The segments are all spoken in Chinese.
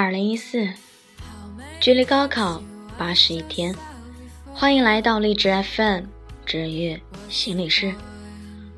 二零一四，距离高考八十一天，欢迎来到励志 FM 治愈心理师。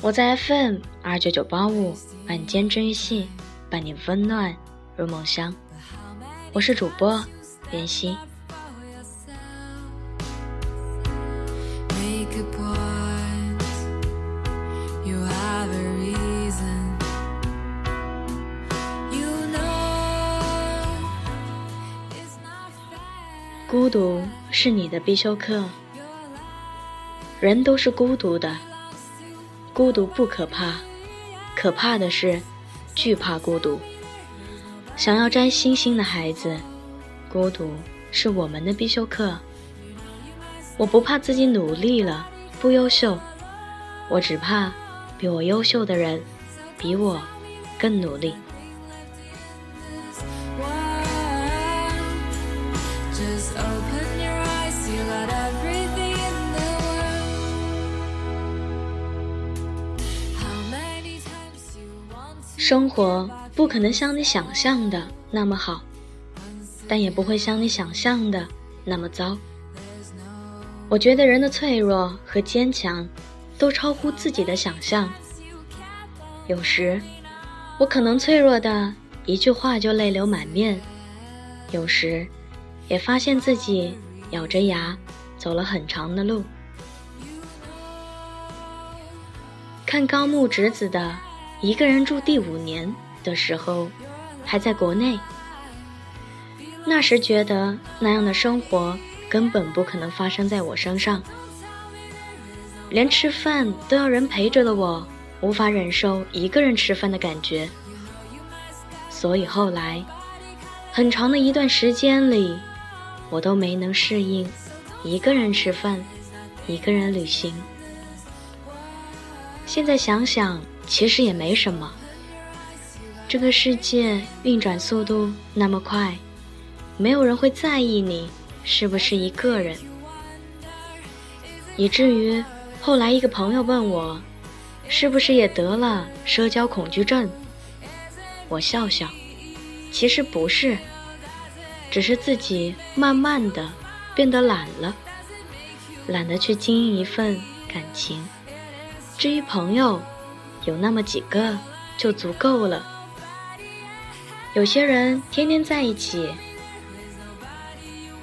我在 FM 二九九八五晚间治愈系，伴你温暖入梦乡。我是主播妍希。是你的必修课。人都是孤独的，孤独不可怕，可怕的是惧怕孤独。想要摘星星的孩子，孤独是我们的必修课。我不怕自己努力了不优秀，我只怕比我优秀的人比我更努力。生活不可能像你想象的那么好，但也不会像你想象的那么糟。我觉得人的脆弱和坚强，都超乎自己的想象。有时，我可能脆弱的一句话就泪流满面；有时，也发现自己咬着牙走了很长的路。看高木直子的。一个人住第五年的时候，还在国内。那时觉得那样的生活根本不可能发生在我身上，连吃饭都要人陪着的我，无法忍受一个人吃饭的感觉。所以后来，很长的一段时间里，我都没能适应一个人吃饭，一个人旅行。现在想想。其实也没什么。这个世界运转速度那么快，没有人会在意你是不是一个人。以至于后来一个朋友问我，是不是也得了社交恐惧症？我笑笑，其实不是，只是自己慢慢的变得懒了，懒得去经营一份感情。至于朋友。有那么几个就足够了。有些人天天在一起，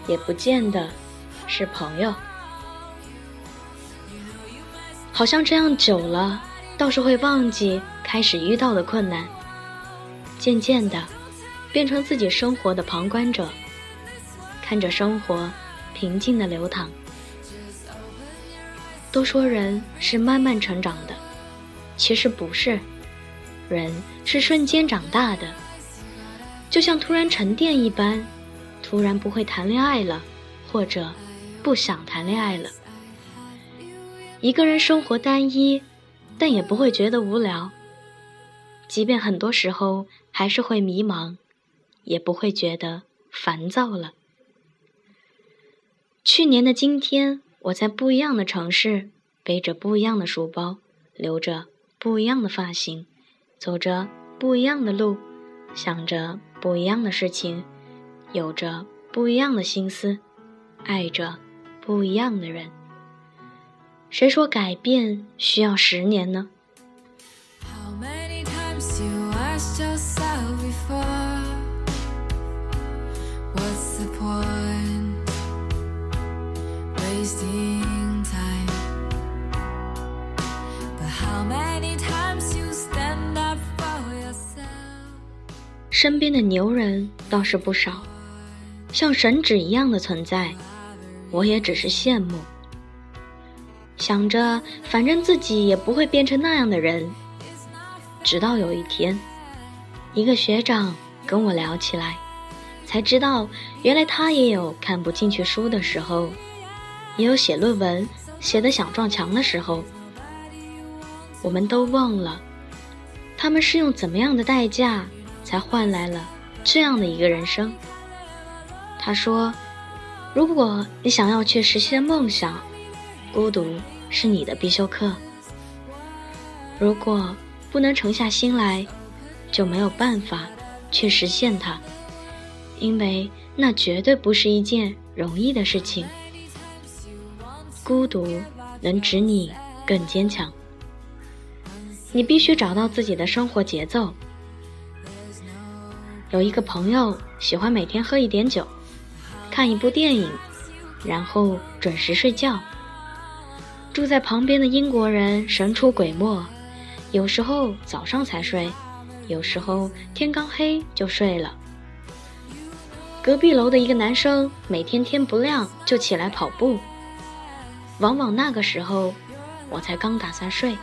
也不见得是朋友。好像这样久了，倒是会忘记开始遇到的困难。渐渐的，变成自己生活的旁观者，看着生活平静的流淌。都说人是慢慢成长的。其实不是，人是瞬间长大的，就像突然沉淀一般，突然不会谈恋爱了，或者不想谈恋爱了。一个人生活单一，但也不会觉得无聊。即便很多时候还是会迷茫，也不会觉得烦躁了。去年的今天，我在不一样的城市，背着不一样的书包，留着。不一样的发型，走着不一样的路，想着不一样的事情，有着不一样的心思，爱着不一样的人。谁说改变需要十年呢？身边的牛人倒是不少，像神指一样的存在，我也只是羡慕。想着反正自己也不会变成那样的人，直到有一天，一个学长跟我聊起来，才知道原来他也有看不进去书的时候，也有写论文写的想撞墙的时候。我们都忘了，他们是用怎么样的代价。才换来了这样的一个人生。他说：“如果你想要去实现梦想，孤独是你的必修课。如果不能沉下心来，就没有办法去实现它。因为那绝对不是一件容易的事情。孤独能使你更坚强。你必须找到自己的生活节奏。有一个朋友喜欢每天喝一点酒，看一部电影，然后准时睡觉。住在旁边的英国人神出鬼没，有时候早上才睡，有时候天刚黑就睡了。隔壁楼的一个男生每天天不亮就起来跑步，往往那个时候我才刚打算睡。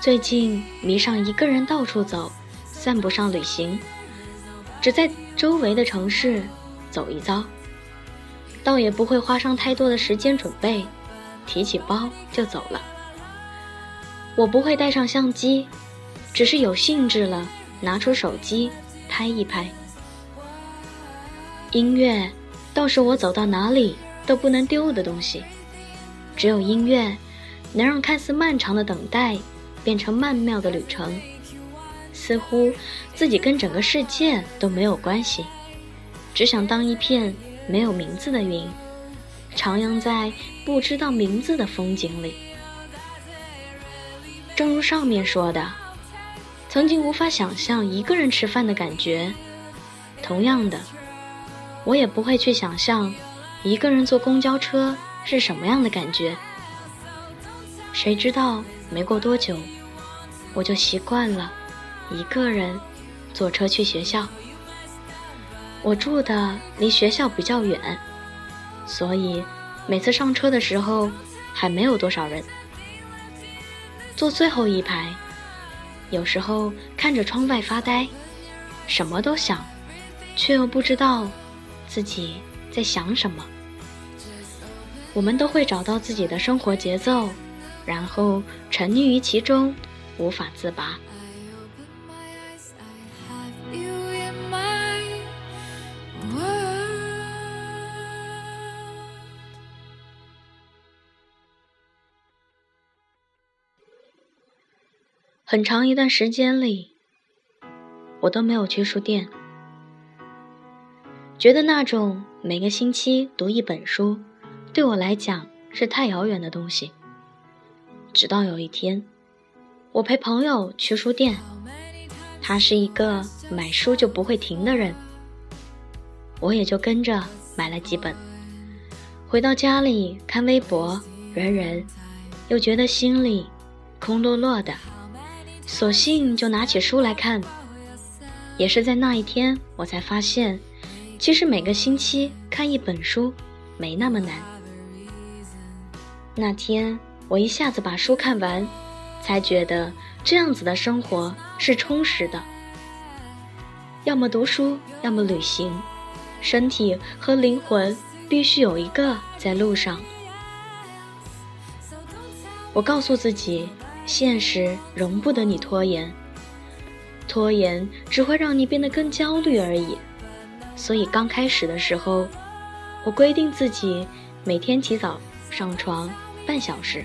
最近迷上一个人到处走，算不上旅行，只在周围的城市走一遭，倒也不会花上太多的时间准备，提起包就走了。我不会带上相机，只是有兴致了拿出手机拍一拍。音乐倒是我走到哪里都不能丢的东西，只有音乐能让看似漫长的等待。变成曼妙的旅程，似乎自己跟整个世界都没有关系，只想当一片没有名字的云，徜徉在不知道名字的风景里。正如上面说的，曾经无法想象一个人吃饭的感觉，同样的，我也不会去想象一个人坐公交车是什么样的感觉。谁知道？没过多久，我就习惯了一个人坐车去学校。我住的离学校比较远，所以每次上车的时候还没有多少人。坐最后一排，有时候看着窗外发呆，什么都想，却又不知道自己在想什么。我们都会找到自己的生活节奏。然后沉溺于其中，无法自拔。很长一段时间里，我都没有去书店，觉得那种每个星期读一本书，对我来讲是太遥远的东西。直到有一天，我陪朋友去书店，他是一个买书就不会停的人，我也就跟着买了几本。回到家里看微博、人人，又觉得心里空落落的，索性就拿起书来看。也是在那一天，我才发现，其实每个星期看一本书没那么难。那天。我一下子把书看完，才觉得这样子的生活是充实的。要么读书，要么旅行，身体和灵魂必须有一个在路上。我告诉自己，现实容不得你拖延，拖延只会让你变得更焦虑而已。所以刚开始的时候，我规定自己每天起早上床半小时。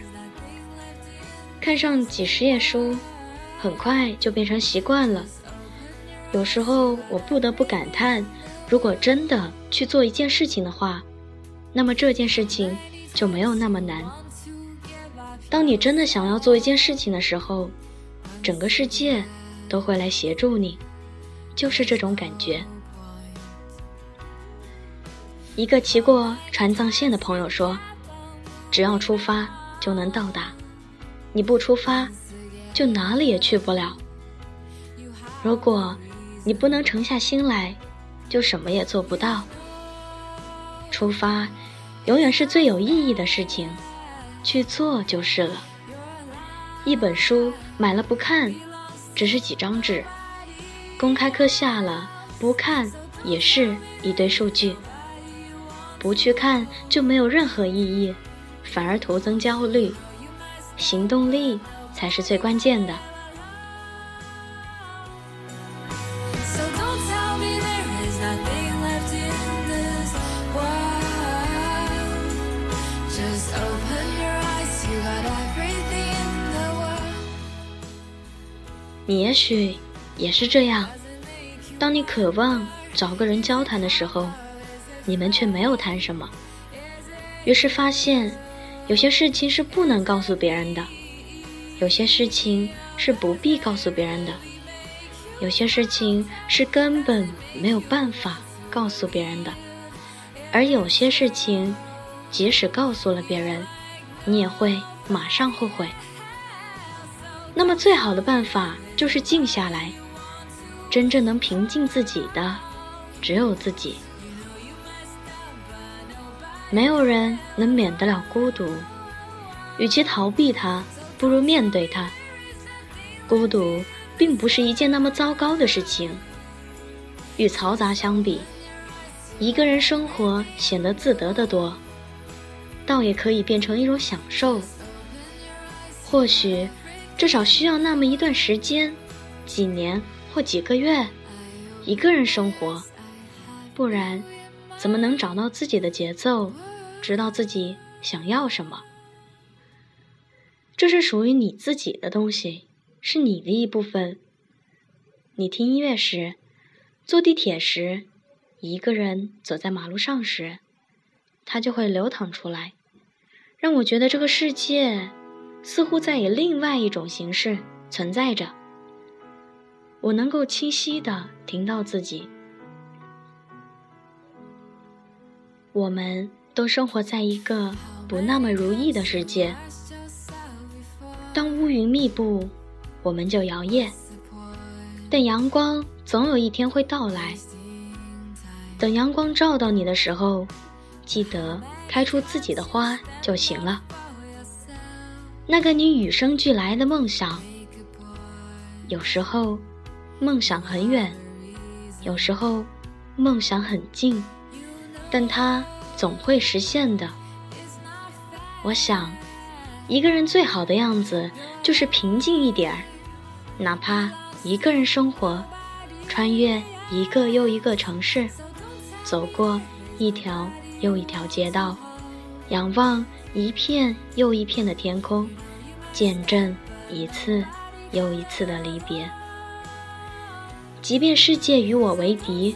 看上几十页书，很快就变成习惯了。有时候我不得不感叹：如果真的去做一件事情的话，那么这件事情就没有那么难。当你真的想要做一件事情的时候，整个世界都会来协助你，就是这种感觉。一个骑过川藏线的朋友说：“只要出发，就能到达。”你不出发，就哪里也去不了。如果你不能沉下心来，就什么也做不到。出发，永远是最有意义的事情，去做就是了。一本书买了不看，只是几张纸；公开课下了不看，也是一堆数据。不去看就没有任何意义，反而徒增焦虑。行动力才是最关键的。你也许也是这样，当你渴望找个人交谈的时候，你们却没有谈什么。于是发现，有些事情是不能告诉别人的，有些事情是不必告诉别人的，有些事情是根本没有办法告诉别人的，而有些事情，即使告诉了别人，你也会马上后悔。那么，最好的办法就是静下来。真正能平静自己的，只有自己。没有人能免得了孤独，与其逃避它，不如面对它。孤独并不是一件那么糟糕的事情。与嘈杂相比，一个人生活显得自得的多，倒也可以变成一种享受。或许，至少需要那么一段时间，几年。或几个月，一个人生活，不然，怎么能找到自己的节奏，知道自己想要什么？这是属于你自己的东西，是你的一部分。你听音乐时，坐地铁时，一个人走在马路上时，它就会流淌出来，让我觉得这个世界似乎在以另外一种形式存在着。我能够清晰的听到自己。我们都生活在一个不那么如意的世界。当乌云密布，我们就摇曳。但阳光总有一天会到来。等阳光照到你的时候，记得开出自己的花就行了。那个你与生俱来的梦想，有时候。梦想很远，有时候梦想很近，但它总会实现的。我想，一个人最好的样子就是平静一点儿，哪怕一个人生活，穿越一个又一个城市，走过一条又一条街道，仰望一片又一片的天空，见证一次又一次的离别。即便世界与我为敌，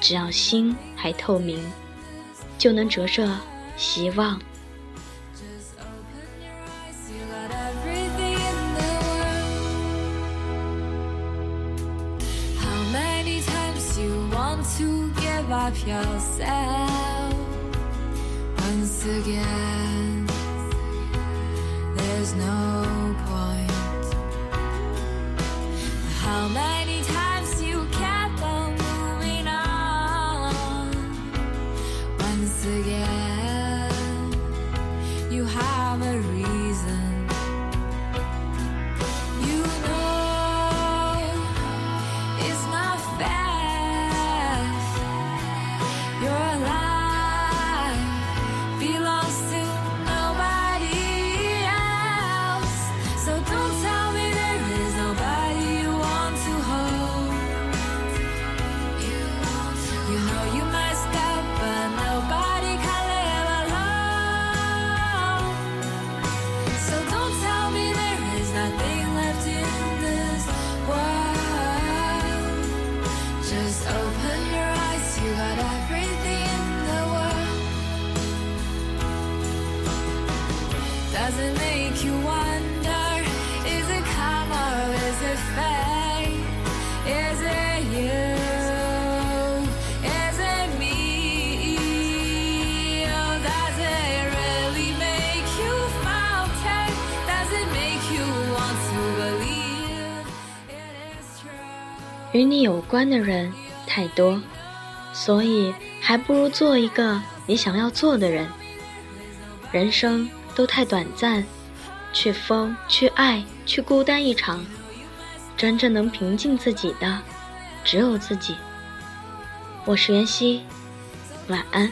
只要心还透明，就能折射希望。again. There's no point. How many times? Just open your eyes, you got everything in the world. Doesn't make you wild. 与你有关的人太多，所以还不如做一个你想要做的人。人生都太短暂，去疯，去爱，去孤单一场。真正能平静自己的，只有自己。我是袁熙，晚安。